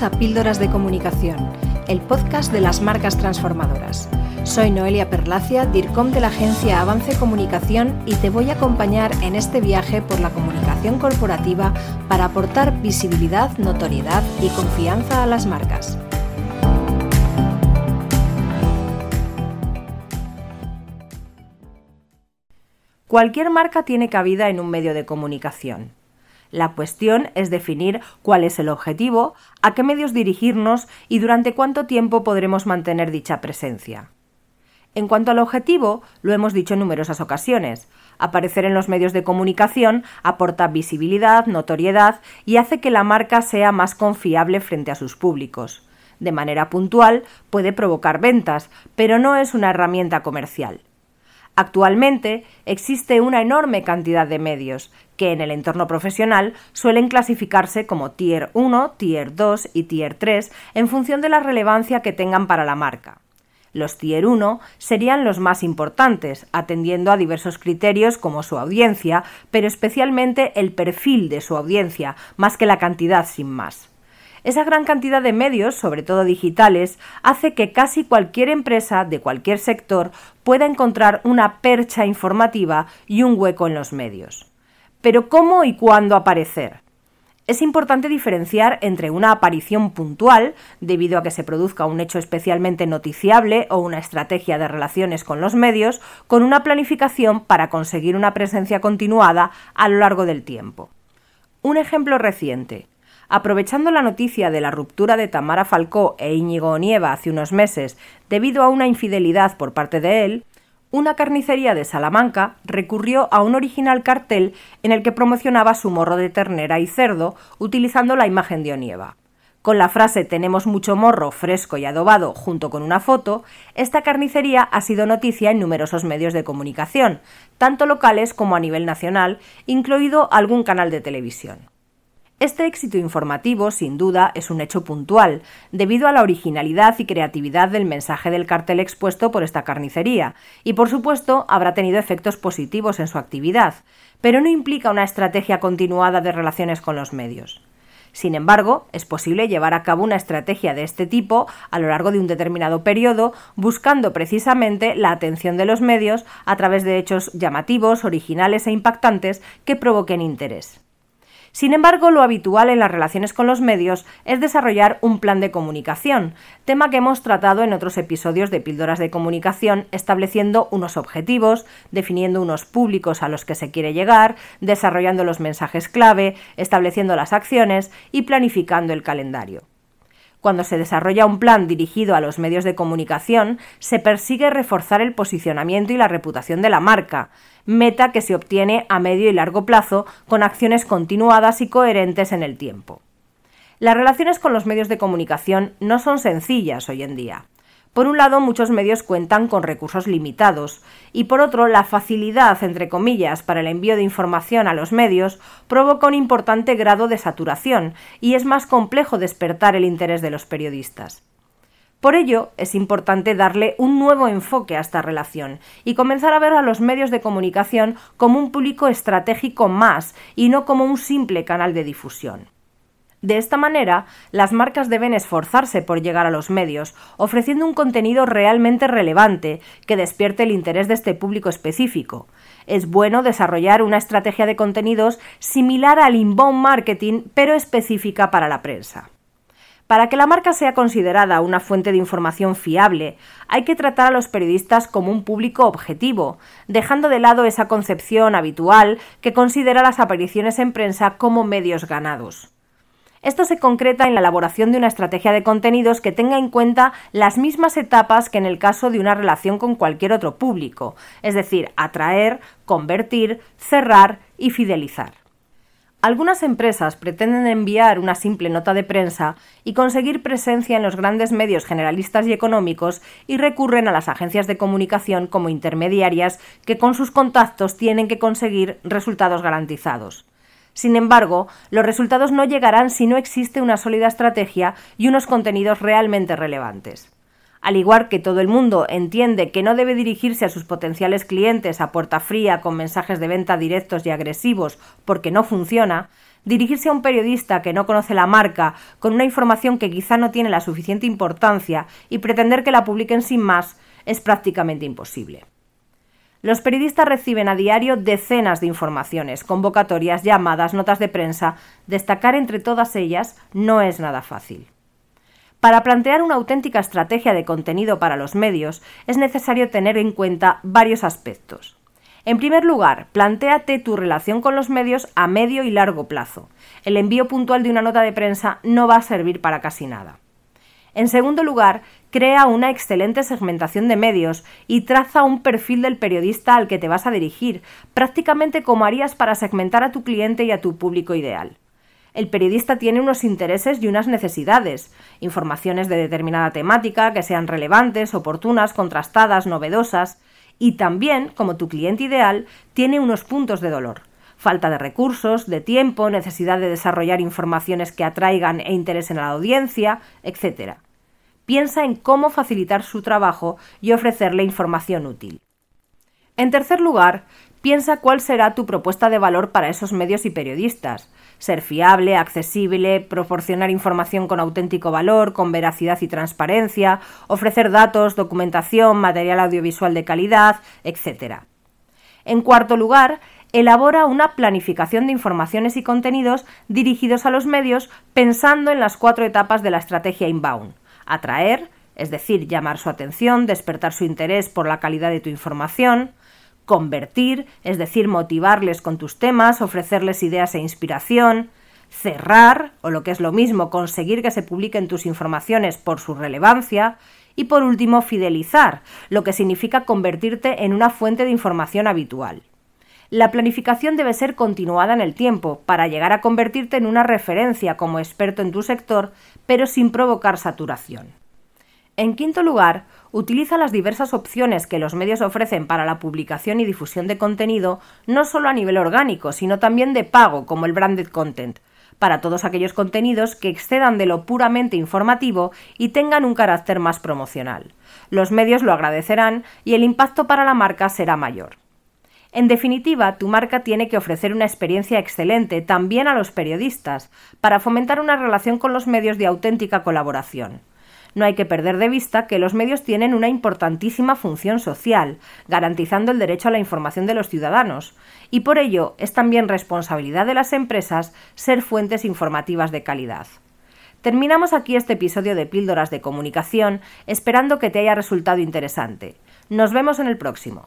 A Píldoras de Comunicación, el podcast de las marcas transformadoras. Soy Noelia Perlacia, DIRCOM de la agencia Avance Comunicación y te voy a acompañar en este viaje por la comunicación corporativa para aportar visibilidad, notoriedad y confianza a las marcas. Cualquier marca tiene cabida en un medio de comunicación. La cuestión es definir cuál es el objetivo, a qué medios dirigirnos y durante cuánto tiempo podremos mantener dicha presencia. En cuanto al objetivo, lo hemos dicho en numerosas ocasiones. Aparecer en los medios de comunicación aporta visibilidad, notoriedad y hace que la marca sea más confiable frente a sus públicos. De manera puntual puede provocar ventas, pero no es una herramienta comercial. Actualmente existe una enorme cantidad de medios que en el entorno profesional suelen clasificarse como Tier 1, Tier 2 y Tier 3 en función de la relevancia que tengan para la marca. Los Tier 1 serían los más importantes, atendiendo a diversos criterios como su audiencia, pero especialmente el perfil de su audiencia, más que la cantidad sin más. Esa gran cantidad de medios, sobre todo digitales, hace que casi cualquier empresa de cualquier sector pueda encontrar una percha informativa y un hueco en los medios. Pero ¿cómo y cuándo aparecer? Es importante diferenciar entre una aparición puntual, debido a que se produzca un hecho especialmente noticiable o una estrategia de relaciones con los medios, con una planificación para conseguir una presencia continuada a lo largo del tiempo. Un ejemplo reciente. Aprovechando la noticia de la ruptura de Tamara Falcó e Íñigo Onieva hace unos meses debido a una infidelidad por parte de él, una carnicería de Salamanca recurrió a un original cartel en el que promocionaba su morro de ternera y cerdo utilizando la imagen de Onieva. Con la frase tenemos mucho morro fresco y adobado junto con una foto, esta carnicería ha sido noticia en numerosos medios de comunicación, tanto locales como a nivel nacional, incluido algún canal de televisión. Este éxito informativo, sin duda, es un hecho puntual, debido a la originalidad y creatividad del mensaje del cartel expuesto por esta carnicería, y por supuesto habrá tenido efectos positivos en su actividad, pero no implica una estrategia continuada de relaciones con los medios. Sin embargo, es posible llevar a cabo una estrategia de este tipo a lo largo de un determinado periodo, buscando precisamente la atención de los medios a través de hechos llamativos, originales e impactantes que provoquen interés. Sin embargo, lo habitual en las relaciones con los medios es desarrollar un plan de comunicación, tema que hemos tratado en otros episodios de Píldoras de Comunicación, estableciendo unos objetivos, definiendo unos públicos a los que se quiere llegar, desarrollando los mensajes clave, estableciendo las acciones y planificando el calendario. Cuando se desarrolla un plan dirigido a los medios de comunicación, se persigue reforzar el posicionamiento y la reputación de la marca, meta que se obtiene a medio y largo plazo con acciones continuadas y coherentes en el tiempo. Las relaciones con los medios de comunicación no son sencillas hoy en día. Por un lado, muchos medios cuentan con recursos limitados y por otro, la facilidad, entre comillas, para el envío de información a los medios provoca un importante grado de saturación y es más complejo despertar el interés de los periodistas. Por ello, es importante darle un nuevo enfoque a esta relación y comenzar a ver a los medios de comunicación como un público estratégico más y no como un simple canal de difusión. De esta manera, las marcas deben esforzarse por llegar a los medios, ofreciendo un contenido realmente relevante que despierte el interés de este público específico. Es bueno desarrollar una estrategia de contenidos similar al inbound marketing, pero específica para la prensa. Para que la marca sea considerada una fuente de información fiable, hay que tratar a los periodistas como un público objetivo, dejando de lado esa concepción habitual que considera las apariciones en prensa como medios ganados. Esto se concreta en la elaboración de una estrategia de contenidos que tenga en cuenta las mismas etapas que en el caso de una relación con cualquier otro público, es decir, atraer, convertir, cerrar y fidelizar. Algunas empresas pretenden enviar una simple nota de prensa y conseguir presencia en los grandes medios generalistas y económicos y recurren a las agencias de comunicación como intermediarias que con sus contactos tienen que conseguir resultados garantizados. Sin embargo, los resultados no llegarán si no existe una sólida estrategia y unos contenidos realmente relevantes. Al igual que todo el mundo entiende que no debe dirigirse a sus potenciales clientes a puerta fría con mensajes de venta directos y agresivos porque no funciona, Dirigirse a un periodista que no conoce la marca con una información que quizá no tiene la suficiente importancia y pretender que la publiquen sin más es prácticamente imposible. Los periodistas reciben a diario decenas de informaciones, convocatorias, llamadas, notas de prensa. Destacar entre todas ellas no es nada fácil. Para plantear una auténtica estrategia de contenido para los medios es necesario tener en cuenta varios aspectos. En primer lugar, plantéate tu relación con los medios a medio y largo plazo. El envío puntual de una nota de prensa no va a servir para casi nada. En segundo lugar, crea una excelente segmentación de medios y traza un perfil del periodista al que te vas a dirigir, prácticamente como harías para segmentar a tu cliente y a tu público ideal. El periodista tiene unos intereses y unas necesidades, informaciones de determinada temática que sean relevantes, oportunas, contrastadas, novedosas, y también, como tu cliente ideal, tiene unos puntos de dolor. Falta de recursos, de tiempo, necesidad de desarrollar informaciones que atraigan e interesen a la audiencia, etc piensa en cómo facilitar su trabajo y ofrecerle información útil. En tercer lugar, piensa cuál será tu propuesta de valor para esos medios y periodistas. Ser fiable, accesible, proporcionar información con auténtico valor, con veracidad y transparencia, ofrecer datos, documentación, material audiovisual de calidad, etc. En cuarto lugar, elabora una planificación de informaciones y contenidos dirigidos a los medios pensando en las cuatro etapas de la estrategia inbound. Atraer, es decir, llamar su atención, despertar su interés por la calidad de tu información, convertir, es decir, motivarles con tus temas, ofrecerles ideas e inspiración, cerrar, o lo que es lo mismo, conseguir que se publiquen tus informaciones por su relevancia, y por último, fidelizar, lo que significa convertirte en una fuente de información habitual. La planificación debe ser continuada en el tiempo para llegar a convertirte en una referencia como experto en tu sector, pero sin provocar saturación. En quinto lugar, utiliza las diversas opciones que los medios ofrecen para la publicación y difusión de contenido, no solo a nivel orgánico, sino también de pago, como el branded content, para todos aquellos contenidos que excedan de lo puramente informativo y tengan un carácter más promocional. Los medios lo agradecerán y el impacto para la marca será mayor. En definitiva, tu marca tiene que ofrecer una experiencia excelente también a los periodistas para fomentar una relación con los medios de auténtica colaboración. No hay que perder de vista que los medios tienen una importantísima función social, garantizando el derecho a la información de los ciudadanos, y por ello es también responsabilidad de las empresas ser fuentes informativas de calidad. Terminamos aquí este episodio de Píldoras de Comunicación, esperando que te haya resultado interesante. Nos vemos en el próximo.